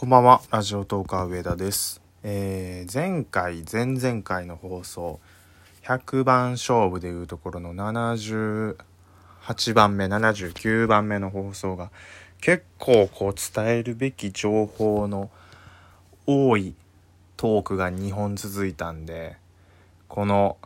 こんばんは、ラジオトーカー上田です。えー前回、前々回の放送、100番勝負でいうところの78番目、79番目の放送が、結構こう伝えるべき情報の多いトークが2本続いたんで、この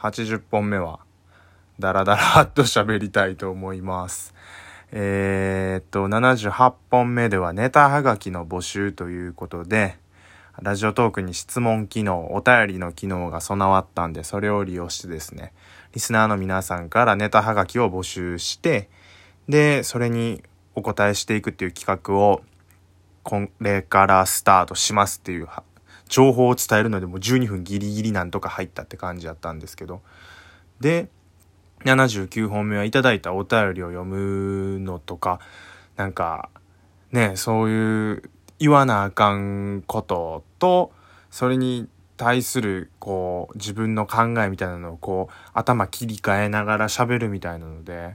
80本目は、ダラダラっと喋りたいと思います。えーっと、78本目ではネタはがきの募集ということで、ラジオトークに質問機能、お便りの機能が備わったんで、それを利用してですね、リスナーの皆さんからネタはがきを募集して、で、それにお答えしていくっていう企画を、これからスタートしますっていう情報を伝えるのでもう12分ギリギリなんとか入ったって感じやったんですけど、で、79本目はいただいたお便りを読むのとか、なんか、ね、そういう言わなあかんことと、それに対する、こう、自分の考えみたいなのをこう、頭切り替えながら喋るみたいなので、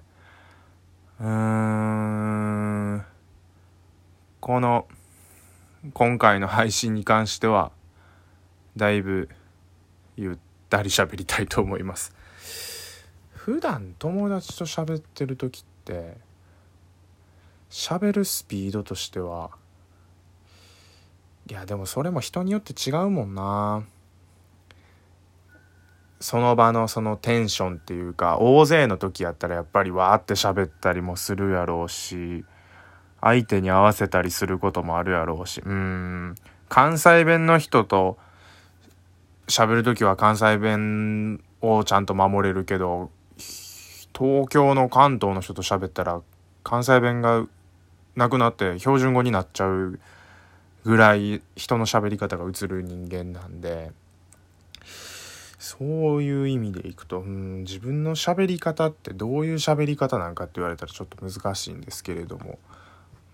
うーん、この、今回の配信に関しては、だいぶ、ゆったり喋りたいと思います。普段友達と喋ってる時って喋るスピードとしてはいやでもそれも人によって違うもんな。その場のそのテンションっていうか大勢の時やったらやっぱりわーって喋ったりもするやろうし相手に合わせたりすることもあるやろうしうん。関西弁の人と喋る時は関西弁をちゃんと守れるけど東京の関東の人と喋ったら関西弁がなくなって標準語になっちゃうぐらい人の喋り方が映る人間なんでそういう意味でいくとうん自分の喋り方ってどういう喋り方なんかって言われたらちょっと難しいんですけれども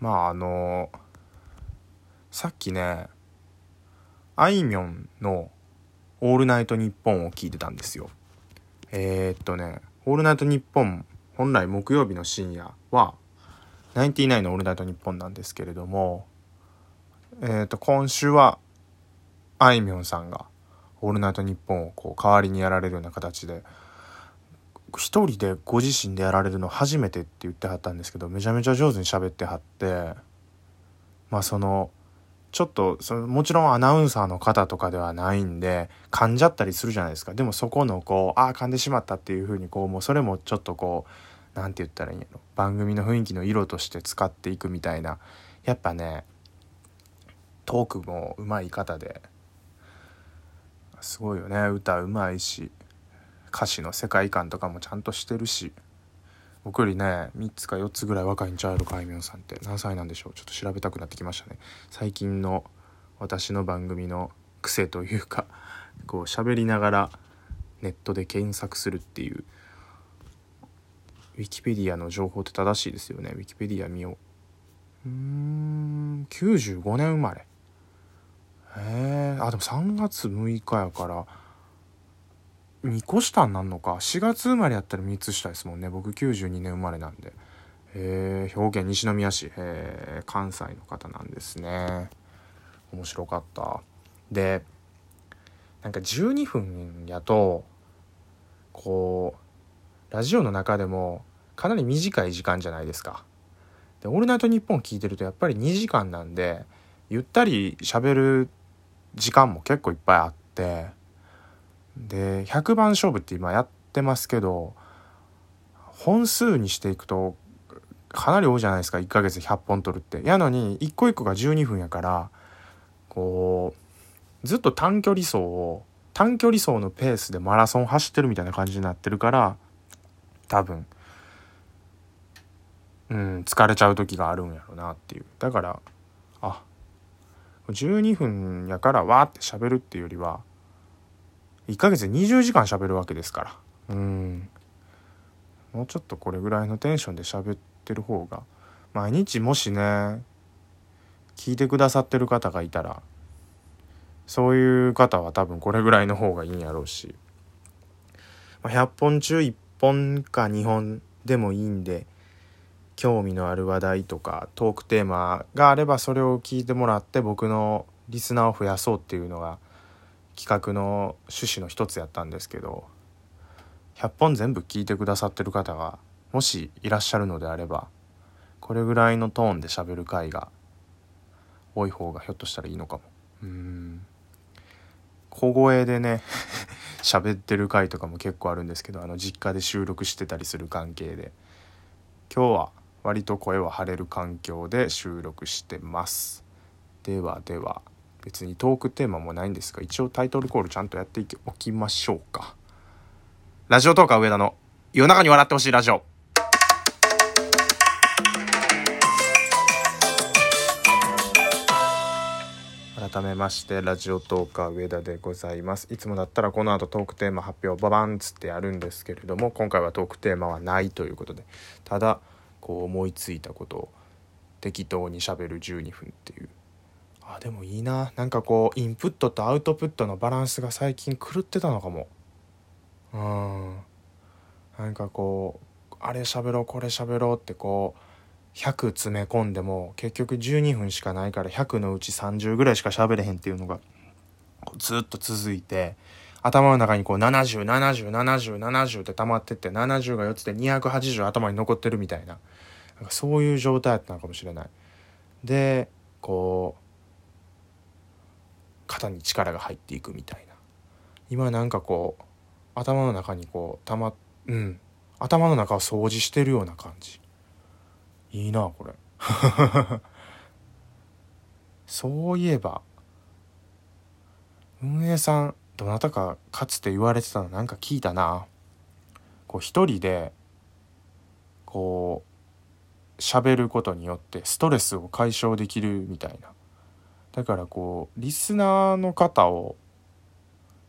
まああのさっきねあいみょんの「オールナイトニッポン」を聞いてたんですよ。えー、っとね「オールナイトニッポン」本来木曜日の深夜はナインティナインの「オールナイトニッポン」なんですけれども、えー、と今週はあいみょんさんが「オールナイトニッポン」をこう代わりにやられるような形で一人でご自身でやられるの初めてって言ってはったんですけどめちゃめちゃ上手に喋ってはってまあそのちょっとそのもちろんアナウンサーの方とかではないんで噛んじゃったりするじゃないですか。でもそこのこうああ噛んでしまったっていう風にこうもうそれもちょっとこうなんて言ったらいいんやろ番組の雰囲気の色として使っていくみたいな。やっぱねトークもうまい方ですごいよね。歌うまいし歌詞の世界観とかもちゃんとしてるし。僕よりね3つか4つぐらい若いんちゃうやろかあいみょんさんって。何歳なんでしょう？ちょっと調べたくなってきましたね。最近の私の番組の癖というかこう喋りながらネットで検索するっていう。ウィキペディアの情報って正しいですよね。ウィキペディア見よう。うーん95年生まれ。へえあでも3月6日やから2個下になんのか。4月生まれやったら3つ下ですもんね。僕92年生まれなんで。へえ兵庫県西宮市。へえ関西の方なんですね。面白かった。でなんか12分やとこうラジオの中でもかなり短い時間じゃないですか。で「オールナイトニッポン」聞いてるとやっぱり2時間なんでゆったり喋る時間も結構いっぱいあってで100番勝負って今やってますけど本数にしていくとかなり多いじゃないですか1ヶ月100本取るって。やのに一個一個が12分やからこうずっと短距離走を短距離走のペースでマラソン走ってるみたいな感じになってるから多分うん疲れちゃう時があるんやろうなっていう。だからあ12分やからわーって喋るっていうよりは1ヶ月で20時間喋るわけですから。うん。もうちょっとこれぐらいのテンションで喋ってる方が毎日もしね聞いてくださってる方がいたらそういう方は多分これぐらいの方がいいんやろうし、まあ、100本中1本か2本でもいいんで興味のある話題とかトークテーマがあればそれを聞いてもらって僕のリスナーを増やそうっていうのが企画の趣旨の一つやったんですけど100本全部聞いてくださってる方がもしいらっしゃるのであればこれぐらいのトーンで喋る回が多い方がひょっとしたらいいのかも。うん。小声でね 喋ってる回とかも結構あるんですけどあの実家で収録してたりする関係で今日は割と声は張れる環境で収録してます。ではでは別にトークテーマもないんですが一応タイトルコールちゃんとやっておきましょうか。ラジオトーカー上田の夜中に笑ってほしいラジオ。改めましてラジオトーカー上田でございます。いつもだったらこの後トークテーマ発表ババンっつってやるんですけれども今回はトークテーマはないということでただこう思いついたことを適当にしゃべる12分っていうでもいいな。なんかこうインプットとアウトプットのバランスが最近狂ってたのかも。うん。なんかこうあれ喋ろうこれ喋ろうってこう100詰め込んでも結局12分しかないから100のうち30ぐらいしか喋れへんっていうのがずっと続いて頭の中にこう70707070って溜まってって70が4つで280頭に残ってるみたいな。なんかそういう状態だったのかもしれない。でこう肩に力が入っていくみたいな。今なんかこう頭の中にこうたまうん。頭の中を掃除してるような感じ。いいなこれ。そういえば運営さんどなたかかつて言われてたのなんか聞いたな。こう一人でこう喋ることによってストレスを解消できるみたいな。だからこうリスナーの方を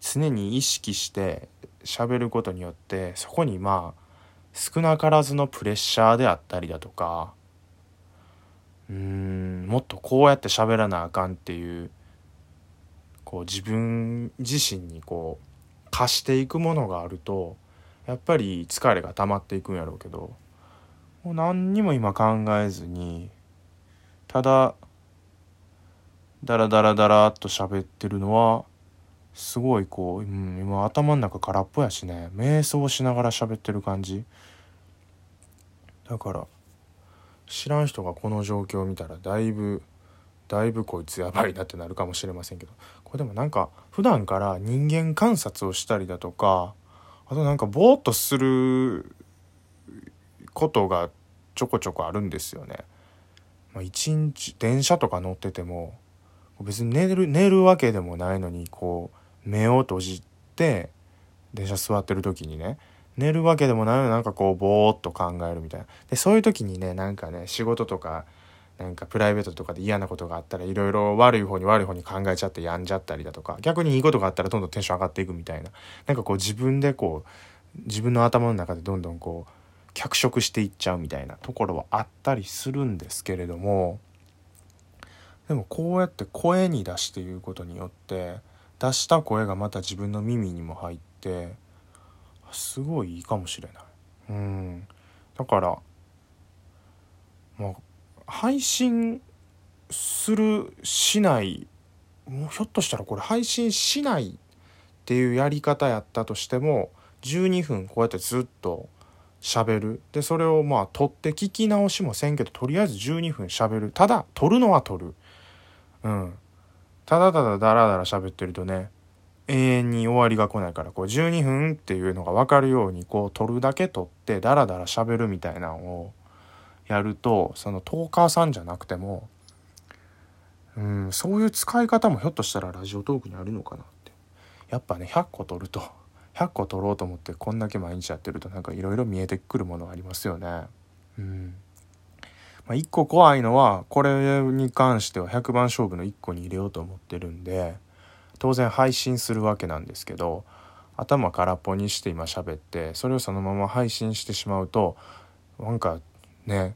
常に意識して喋ることによってそこにまあ少なからずのプレッシャーであったりだとかうんもっとこうやって喋らなあかんっていうこう自分自身にこう貸していくものがあるとやっぱり疲れが溜まっていくんやろうけどもう何にも今考えずにただダラダラダラっと喋ってるのはすごいこう、うん、今頭の中空っぽやしね。瞑想しながら喋ってる感じ。だから知らん人がこの状況を見たらだいぶだいぶこいつやばいなってなるかもしれませんけど。これでもなんか普段から人間観察をしたりだとかあとなんかぼーっとすることがちょこちょこあるんですよね。まあ、一日電車とか乗ってても別に寝る寝るわけでもないのにこう目を閉じて電車座ってる時にね寝るわけでもないのになんかこうぼーっと考えるみたいな。でそういう時にねなんかね仕事とかなんかプライベートとかで嫌なことがあったらいろいろ悪い方に悪い方に考えちゃって病んじゃったりだとか逆にいいことがあったらどんどんテンション上がっていくみたいな。なんかこう自分でこう自分の頭の中でどんどんこう脚色していっちゃうみたいなところはあったりするんですけれどもでもこうやって声に出して言うことによって出した声がまた自分の耳にも入ってすごいいいかもしれない。うん。だからまあ配信するしないもうひょっとしたらこれ配信しないっていうやり方やったとしても12分こうやってずっと喋る。でそれをまあ撮って聞き直しもせんけどとりあえず12分喋る。ただ撮るのは撮る。うん。ただただダラダラ喋ってるとね永遠に終わりが来ないからこう12分っていうのが分かるようにこう撮るだけ撮ってダラダラ喋るみたいなのをやるとそのトーカーさんじゃなくてもうんそういう使い方もひょっとしたらラジオトークにあるのかなって。やっぱね100個撮ると 100個撮ろうと思ってこんだけ毎日やってるとなんかいろいろ見えてくるものありますよね。うん。まあ、1個怖いのはこれに関しては100番勝負の1個に入れようと思ってるんで当然配信するわけなんですけど頭空っぽにして今喋ってそれをそのまま配信してしまうとなんかね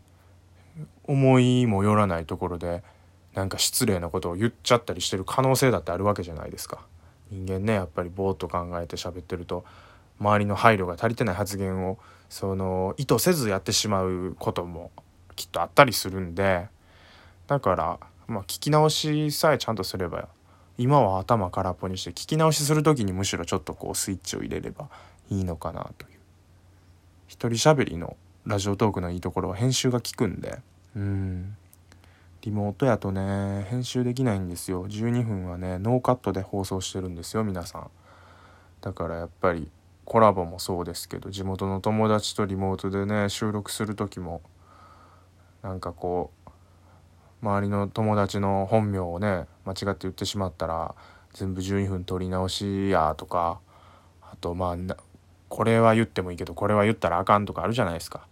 思いもよらないところでなんか失礼なことを言っちゃったりしてる可能性だってあるわけじゃないですか。人間ねやっぱりぼーっと考えて喋ってると周りの配慮が足りてない発言をその意図せずやってしまうこともきっとあったりするんでだからまあ聞き直しさえちゃんとすれば今は頭空っぽにして聞き直しする時にむしろちょっとこうスイッチを入れればいいのかなという。一人喋りのラジオトークのいいところは編集が効くんで。うん。リモートやとね編集できないんですよ。12分はねノーカットで放送してるんですよ皆さん。だからやっぱりコラボもそうですけど地元の友達とリモートでね収録する時もなんかこう周りの友達の本名をね間違って言ってしまったら全部12分撮り直しやとかあとまあこれは言ってもいいけどこれは言ったらあかんとかあるじゃないですか。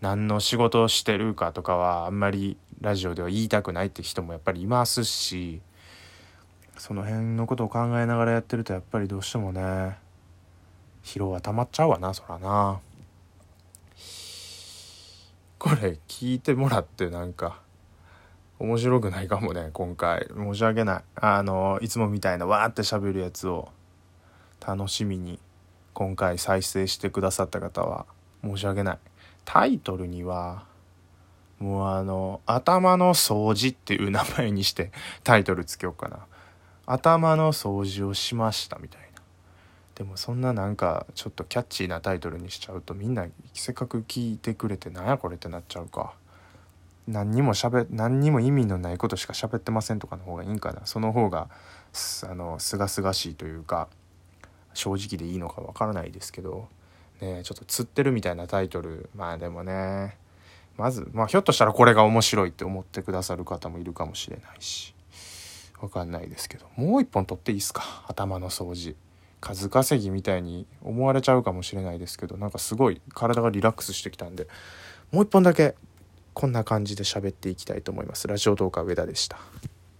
何の仕事をしてるかとかはあんまりラジオでは言いたくないって人もやっぱりいますしその辺のことを考えながらやってるとやっぱりどうしてもね疲労は溜まっちゃうわなそらなこれ聞いてもらってなんか面白くないかもね今回。申し訳ない。あのいつもみたいなわーって喋るやつを楽しみに今回再生してくださった方は申し訳ない。タイトルにはもうあの頭の掃除っていう名前にしてタイトルつけようかな。頭の掃除をしましたみたいな。でもそんななんかちょっとキャッチーなタイトルにしちゃうとみんなせっかく聞いてくれてなんやこれってなっちゃうか。何にもしゃべ何にも意味のないことしか喋ってませんとかの方がいいんかな。その方があのすがすがしいというか正直でいいのかわからないですけど。ねちょっと釣ってるみたいなタイトル。まあでもね。まずまあひょっとしたらこれが面白いって思ってくださる方もいるかもしれないし。わかんないですけど。もう一本取っていいですか？頭の掃除。数稼ぎみたいに思われちゃうかもしれないですけどなんかすごい体がリラックスしてきたんでもう一本だけこんな感じで喋っていきたいと思います。ラジオ動画上田でした。